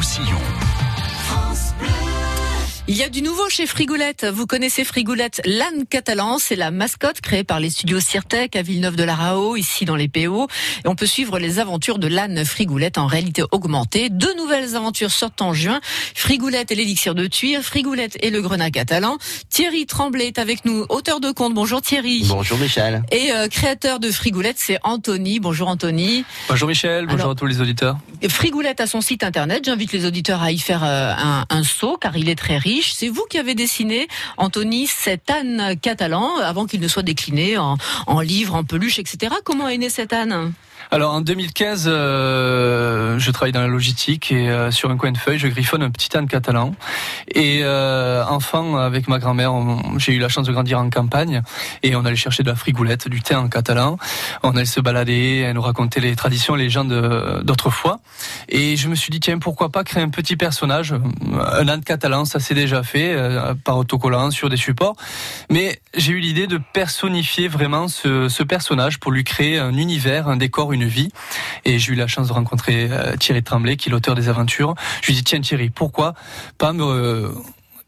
Roussillon. Il y a du nouveau chez Frigoulette. Vous connaissez Frigoulette, l'âne catalan. C'est la mascotte créée par les studios Cirtec à Villeneuve de la Rao, ici dans les PO. Et on peut suivre les aventures de l'âne Frigoulette en réalité augmentée. Deux nouvelles aventures sortent en juin. Frigoulette et l'élixir de Tuire, Frigoulette et le grenat catalan. Thierry Tremblay est avec nous, auteur de conte. Bonjour Thierry. Bonjour Michel. Et euh, créateur de Frigoulette, c'est Anthony. Bonjour Anthony. Bonjour Michel, bonjour Alors, à tous les auditeurs. Frigoulette a son site internet. J'invite les auditeurs à y faire euh, un, un saut car il est très riche. C'est vous qui avez dessiné, Anthony, cet âne catalan avant qu'il ne soit décliné en, en livre, en peluche, etc. Comment est né cet âne? Alors en 2015, euh, je travaille dans la logistique et euh, sur un coin de feuille, je griffonne un petit âne catalan. Et euh, enfant, avec ma grand-mère, j'ai eu la chance de grandir en campagne et on allait chercher de la frigoulette, du thé en catalan. On allait se balader, elle nous racontait les traditions, les légendes de- d'autrefois. Et je me suis dit tiens pourquoi pas créer un petit personnage, un âne catalan, ça s'est déjà fait euh, par autocollant sur des supports. Mais j'ai eu l'idée de personnifier vraiment ce, ce personnage pour lui créer un univers, un décor, une vie. Et j'ai eu la chance de rencontrer euh, Thierry Tremblay, qui est l'auteur des aventures. Je lui ai dit, tiens Thierry, pourquoi pas me euh,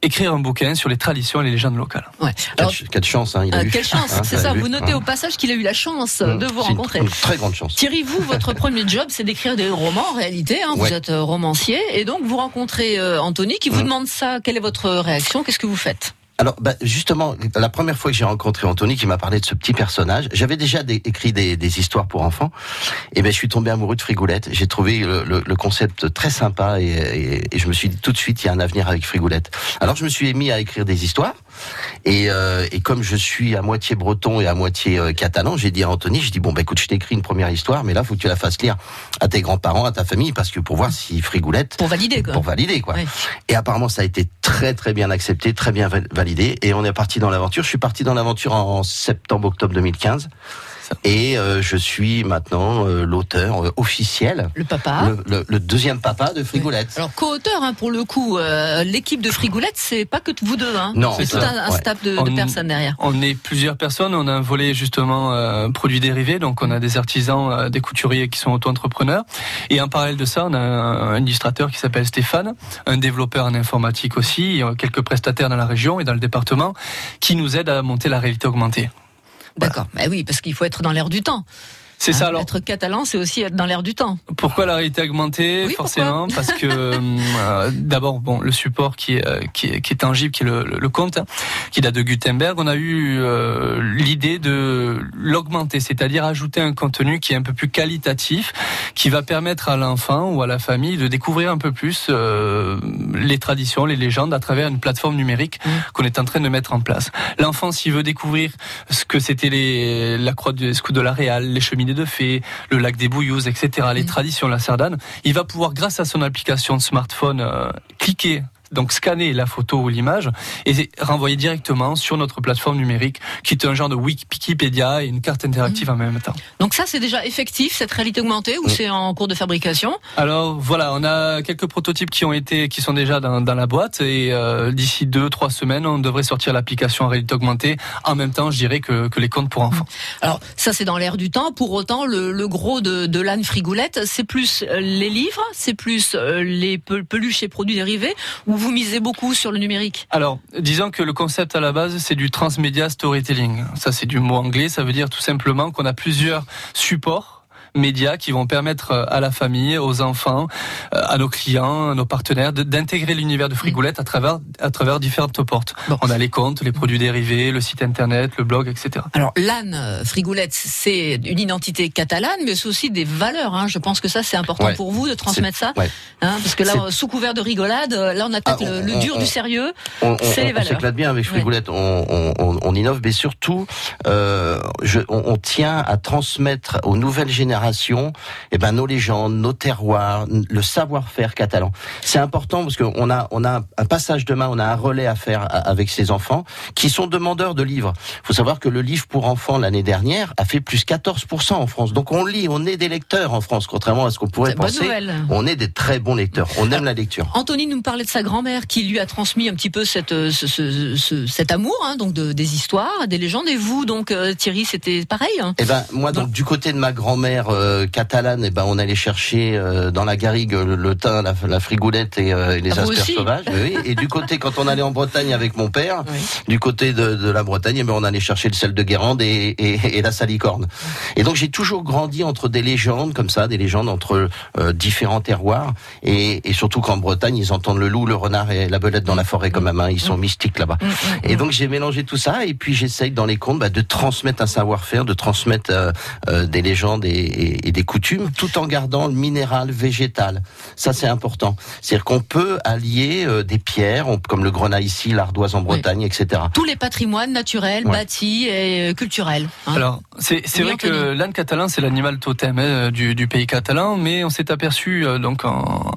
écrire un bouquin sur les traditions et les légendes locales? Ouais. Quelle, Alors, ch- quelle chance, hein, il a euh, eu. quelle chance, Hein, c'est ça. Vous notez Hein. au passage qu'il a eu la chance de vous une- rencontrer. Une, très grande chance. Thierry, vous, votre premier job, c'est d'écrire des romans en réalité. Hein, Vous êtes euh, romancier et donc vous rencontrez euh, Anthony qui vous Mm. demande ça. Quelle est votre réaction? Qu'est-ce que vous faites? Alors, bah, justement, la première fois que j'ai rencontré Anthony, qui m'a parlé de ce petit personnage, j'avais déjà écrit des, histoires pour enfants, et ben je suis tombé amoureux de Frigoulette. J'ai trouvé le, concept très sympa, et, et- et je me suis dit tout de suite, il y a un avenir avec Frigoulette. Alors, je me suis mis à écrire des histoires, et, euh, et comme je suis à moitié breton et à moitié euh, catalan, j'ai dit à Anthony, je dis bon, bah écoute, je t'écris une première histoire, mais là, faut que tu la fasses lire à tes grands-parents, à ta famille, parce que pour voir si Frigoulette Pour valider, quoi. pour valider quoi. Ouais. Et apparemment ça a été très très bien accepté, très bien val- validé et on est parti dans l'aventure. Je suis parti dans l'aventure en septembre octobre 2015 et euh, je suis maintenant euh, l'auteur euh, officiel, Le papa. le, le- le deuxième papa de Frigoulette. Alors co-auteur hein, pour le coup, euh, l'équipe de Frigoulette, c'est pas que vous deux, hein. Non, c'est c'est tout un, un ouais. staff de, de On- personnes derrière. On est plusieurs personnes, on a un volet justement euh, produits dérivés, donc on a des artisans, euh, des couturiers qui sont auto-entrepreneurs. Et en parallèle de ça, on a un, un illustrateur qui s'appelle Stéphane, un développeur en informatique aussi, et, quelques prestataires dans la région et dans le département qui nous aident à monter la réalité augmentée. D'accord. Bah oui, parce qu'il faut être dans l'air du temps. C'est Hein, ça alors. Être catalan, c'est aussi être dans l'air du temps. Pourquoi la réalité augmentée Oui, Forcément, parce que euh, d'abord, bon, le support qui est, euh, qui est, qui est tangible, qui est le, le, conte, hein, qui date de Gutenberg, on a eu euh, l'idée de l'augmenter, c'est-à-dire ajouter un contenu qui est un peu plus qualitatif, qui va permettre à l'enfant ou à la famille de découvrir un peu plus euh, les traditions, les légendes à travers une plateforme numérique Mmh. qu'on est en train de mettre en place. L'enfant, s'il veut découvrir ce que c'était les, la croix scouts de la Réal, les cheminées de fées, le lac des Bouillouzes, etc., les Mm. traditions de la Sardane, il va pouvoir, grâce à son application de smartphone, euh, cliquer donc scanner la photo ou l'image et renvoyer directement sur notre plateforme numérique qui est un genre de Wikipédia et une carte interactive en même temps. Donc ça, c'est déjà effectif, cette réalité augmentée, ou Mm. c'est en cours de fabrication? Alors voilà, on a quelques prototypes qui ont été, qui sont déjà dans, dans la boîte et euh, d'ici deux, trois semaines, on devrait sortir l'application en réalité augmentée. En même temps, je dirais que, que les comptes pour enfants. Alors ça, c'est dans l'air du temps. Pour autant, le, le gros de, de l'âne frigoulette, c'est plus euh, les livres, c'est plus euh, les pe- peluches et produits dérivés, ou vous misez beaucoup sur le numérique Alors, disons que le concept à la base, c'est du transmedia storytelling. Ça, c'est du mot anglais. Ça veut dire tout simplement qu'on a plusieurs supports médias qui vont permettre euh, à la famille, aux enfants, euh, à nos clients, à nos partenaires d'intégrer l'univers de Frigoulette à travers à travers différentes portes. Bon. On a les comptes, les produits dérivés, le site internet, le blog, etc. Alors l'âne euh, frigoulette, c'est une identité catalane, mais c'est aussi des valeurs. Hein. Je pense que ça, c'est important Ouais. pour vous de transmettre ça, ouais. hein, parce que là, sous couvert de rigolade, là, on a peut-être Ah, le, le on- dur on- du sérieux. On, on- C'est les on valeurs. s'éclate bien avec Frigoulette, on, on, on- on innove, mais surtout, euh, je, on, on tient à transmettre aux nouvelles générations eh ben, nos légendes, nos terroirs, le savoir-faire catalan. C'est important parce qu'on a, on a un passage de main, on a un relais à faire avec ces enfants qui sont demandeurs de livres. Il faut savoir que le livre pour enfants l'année dernière a fait plus 14% en France. Donc on lit, on est des lecteurs en France, contrairement à ce qu'on pourrait penser. On est des très bons lecteurs. On aime la lecture. Anthony nous parlait de sa grand-mère qui lui a transmis un petit peu cette, euh, ce, ce- ce- cet amour, hein, donc de, des histoires, des légendes. Et vous, donc euh, Thierry, c'était pareil. hein? Eh ben moi donc du côté de ma grand-mère euh, catalane, et eh ben on allait chercher euh, dans la garrigue le, thym, la, frigoulette et, les ah, asperges sauvages. Oui. Et du côté, quand on allait en Bretagne avec mon père, du côté de, la Bretagne, eh ben on allait chercher le sel de Guérande et, et, la salicorne. Et donc j'ai toujours grandi entre des légendes comme ça, des légendes entre différents terroirs, et, surtout qu'en Bretagne ils entendent le loup, le renard et la belette dans la forêt comme même. Hein, ils sont mm. mystiques là-bas. Mm, mm, et donc j'ai mélangé tout ça, et puis j'essaye dans les contes bah, de transmettre un savoir-faire, de transmettre des légendes et, des coutumes, tout en gardant le minéral végétal. Ça, c'est important. C'est-à-dire qu'on peut allier euh, des pierres, comme le grenat ici, l'ardoise en Bretagne, etc. Tous les patrimoines naturels, bâtis et euh, culturels. Hein. Alors, c'est vrai que l'âne catalan, c'est l'animal totem hein, du, du, pays catalan, mais on s'est aperçu, euh, donc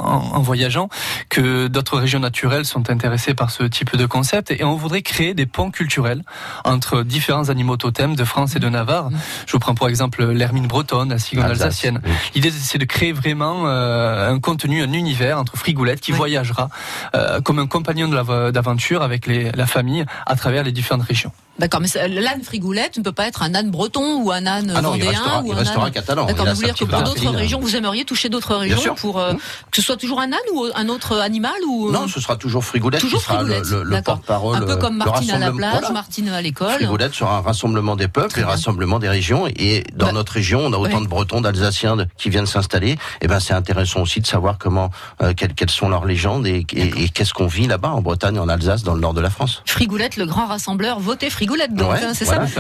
en, en, voyageant, que d'autres régions naturelles sont intéressées par ce type de concept, et on voudrait créer des ponts culturels entre différents animaux totems de France et de Navarre. Je vous prends pour exemple l'hermine bretonne, la cigogne alsacienne. L'idée, c'est de créer vraiment euh, un contenu, un univers entre Frigoulette qui voyagera euh, comme un compagnon d'aventure avec les, la famille à travers les différentes régions. D'accord, mais l'âne frigoulette ne peut pas être un âne breton ou un âne ah non, vendéen restera, ou un restera catalan. D'accord, vous voulez dire que pour d'autres régions, vous aimeriez toucher d'autres régions pour euh, mmh. que ce soit toujours un âne ou un autre animal ou Non, ce sera toujours frigoulette toujours qui sera frigoulette. le, le porte-parole. Un peu comme Martine à la plage, Martine à l'école. Frigoulette sera un rassemblement des peuples et un rassemblement des régions. Et dans bah, notre région, on a autant de Bretons, d'Alsaciens qui viennent s'installer. Et eh ben, c'est intéressant aussi de savoir comment, euh, quelles, quelles, sont leurs légendes et, et, qu'est-ce qu'on vit là-bas en Bretagne, en Alsace, dans le nord de la France. Frigoulette, le grand rassembleur, votez Frigoulette donc. Hein,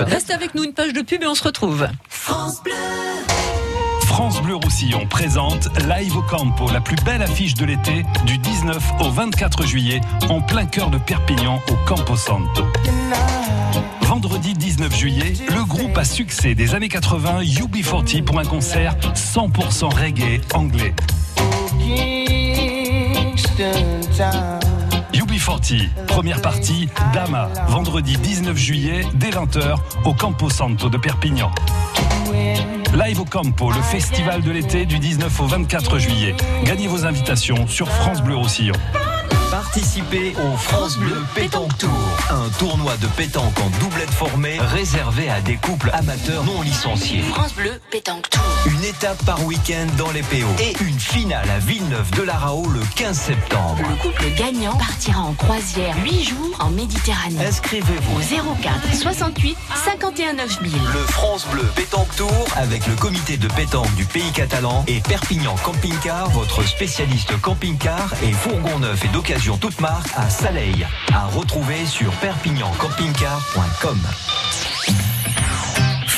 Restez avec nous une page de pub et on se retrouve. France Bleu. France Bleu Roussillon présente Live au Campo, la plus belle affiche de l'été, du 19 au 24 juillet, en plein cœur de Perpignan, au Campo Santo. Vendredi 19 juillet, le groupe à succès des années 80 UB40 pour un concert 100% reggae anglais. UB40, première partie, Dama, vendredi 19 juillet, dès 20h, au Campo Santo de Perpignan. Live au Campo, le festival de l'été du 19 au 24 juillet. Gagnez vos invitations sur France Bleu Roussillon. Participez au France Bleu Pétanque Tour, un tournoi de pétanque en doublette formée réservé à des couples amateurs non licenciés. France Bleu Pétanque Tour. Une étape par week-end dans les PO et une finale à Villeneuve de la Rao le 15 septembre. Le couple gagnant partira en croisière 8 jours en Méditerranée. Inscrivez-vous au 04 68 51 9000. Le France Bleu Pétanque Tour avec le comité de pétanque du pays catalan et Perpignan Camping Car, votre spécialiste camping-car et fourgon neuf et d'occasion toute marque à Saleil. À retrouver sur perpignancampingcar.com.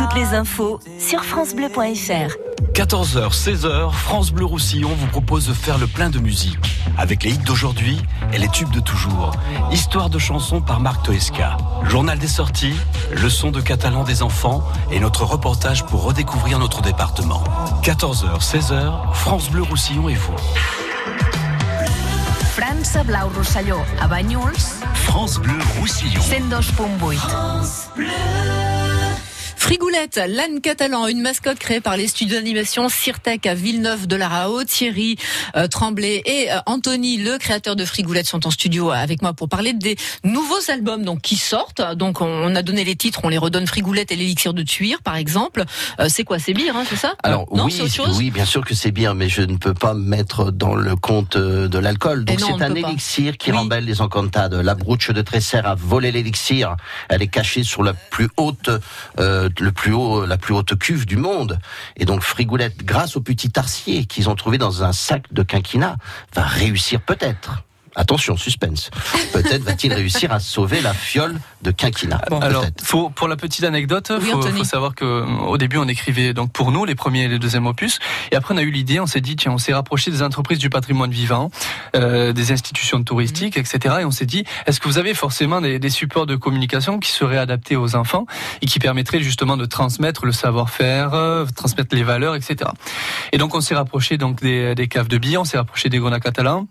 Toutes les infos sur francebleu.fr. 14h, 16h, France Bleu Roussillon vous propose de faire le plein de musique. Avec les hits d'aujourd'hui et les tubes de toujours. Histoire de chansons par Marc Toesca. Journal des sorties, leçon de catalan des enfants et notre reportage pour redécouvrir notre département. 14h, 16h, France Bleu Roussillon et vous. France Blau Roussillon à France Bleu Roussillon. France Bleu. Frigoulette, l'âne catalan, une mascotte créée par les studios d'animation Cirtec à Villeneuve de la Rao. Thierry euh, Tremblay et euh, Anthony, le créateur de Frigoulette, sont en studio avec moi pour parler des nouveaux albums donc qui sortent. Donc on a donné les titres, on les redonne Frigoulette et l'élixir de Tuir par exemple. Euh, c'est quoi C'est bière, hein, c'est ça? Alors oui, oui, bien sûr que c'est bien, mais je ne peux pas mettre dans le compte de l'alcool. Donc c'est un élixir qui rembelle les encantades. La brouche de Tresser a volé l'élixir. Elle est cachée sur la plus haute le plus haut, la plus haute cuve du monde. Et donc Frigoulette, grâce au petit tarsier qu'ils ont trouvé dans un sac de quinquina, va réussir peut-être. Attention, suspense. Peut-être va-t-il réussir à sauver la fiole de quinquina. alors, pour la petite anecdote, il faut, savoir que au début on écrivait donc pour nous les premiers et les deuxièmes opus, et après on a eu l'idée, on s'est dit tiens, on s'est rapproché des entreprises du patrimoine vivant, euh, des institutions touristiques, mmh. etc. Et on s'est dit, est-ce que vous avez forcément des, des, supports de communication qui seraient adaptés aux enfants et qui permettraient justement de transmettre le savoir-faire, euh, transmettre les valeurs, etc. Et donc on s'est rapproché donc des, des caves de billets, on s'est rapproché des grenats catalans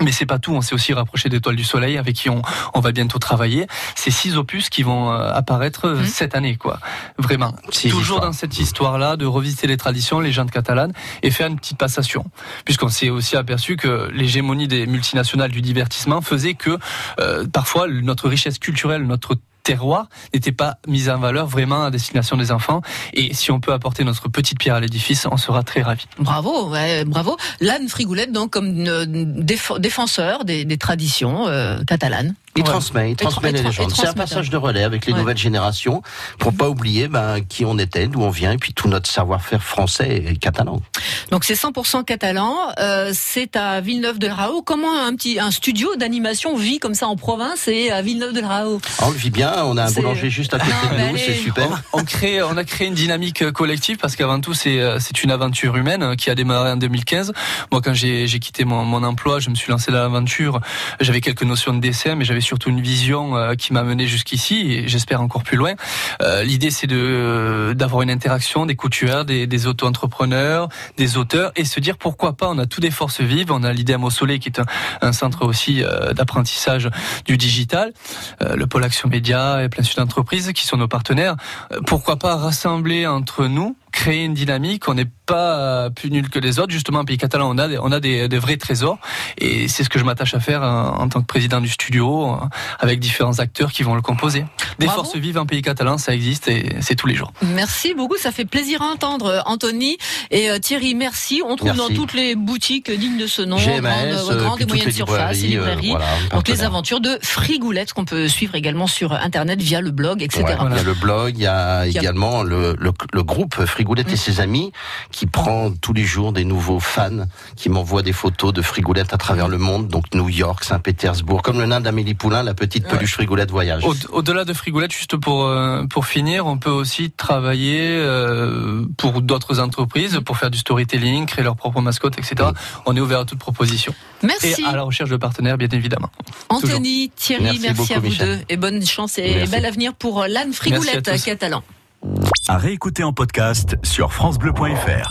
Mais c'est pas tout, on s'est aussi rapproché d'Étoiles du Soleil avec qui on, on va bientôt travailler. C'est six opus qui vont euh, apparaître euh, mmh. cette année, quoi. Vraiment. Toujours dans cette histoire-là de revisiter les traditions, les gens de catalanes et faire une petite passation. Puisqu'on s'est aussi aperçu que l'hégémonie des multinationales du divertissement faisait que euh, parfois notre richesse culturelle, notre terroir n'était pas mise en valeur vraiment à destination des enfants. Et si on peut apporter notre petite pierre à l'édifice, on sera très ravis. Bravo, bravo. L'âne Frigoulette, donc, comme défenseur des, traditions euh, catalanes. Il transmet, il transmet les légendes. C'est un passage de relais avec les nouvelles générations pour pas oublier ben, qui on était, d'où on vient, et puis tout notre savoir-faire français et catalan. Donc c'est 100% catalan. Euh, c'est à Villeneuve-de-Rao. Comment un petit un studio d'animation vit comme ça en province et à Villeneuve-de-Rao On le vit bien. On a un boulanger juste à côté de nous. C'est super. On, crée, on a créé une dynamique collective parce qu'avant tout c'est euh, c'est une aventure humaine qui a démarré en 2015. Moi quand j'ai quitté mon, mon emploi, je me suis lancé dans l'aventure. J'avais quelques notions de dessin, mais j'avais surtout une vision euh, qui m'a mené jusqu'ici et j'espère encore plus loin. Euh, l'idée, c'est de d'avoir une interaction des couturières, des, des auto-entrepreneurs, des auteurs et se dire pourquoi pas. On a tout des forces vives. On a l'idée à Mossolet qui est un, centre aussi euh, d'apprentissage du digital, le pôle Action Média et plein de d'entreprises qui sont nos partenaires. pourquoi pas rassembler entre nous créer une dynamique. On n'est pas plus nul que les autres. Justement, en pays catalan, on a des, on a des, vrais trésors. Et c'est ce que je m'attache à faire en, tant que président du studio, avec différents acteurs qui vont le composer. Des forces vives en pays catalan, ça existe et c'est tous les jours. Merci beaucoup. Ça fait plaisir à entendre, Anthony. Et euh, Thierry, merci. On trouve dans toutes les boutiques dignes de ce nom, GMS, grandes, grandes et moyennes surfaces et librairies. Euh, donc les aventures de Frigoulette qu'on peut suivre également sur Internet via le blog, etc. Il y a le blog, il y a également le, le, le groupe Frigoulette Frigoulette et ses amis, qui prend tous les jours des nouveaux fans, qui m'envoient des photos de Frigoulette à travers le monde, donc New York, Saint-Pétersbourg, comme le nain d'Amélie Poulain, la petite peluche Frigoulette voyage. Au-delà de Frigoulette, juste pour euh, pour finir, on peut aussi travailler euh, pour d'autres entreprises, pour faire du storytelling, créer leur propre mascotte, etc. On est ouvert à toute proposition. Merci. Et à la recherche de partenaires, bien évidemment. Anthony, Thierry, merci, à vous deux et bonne chance et bel avenir pour l'âne Frigoulette catalan. À réécouter en podcast sur FranceBleu.fr.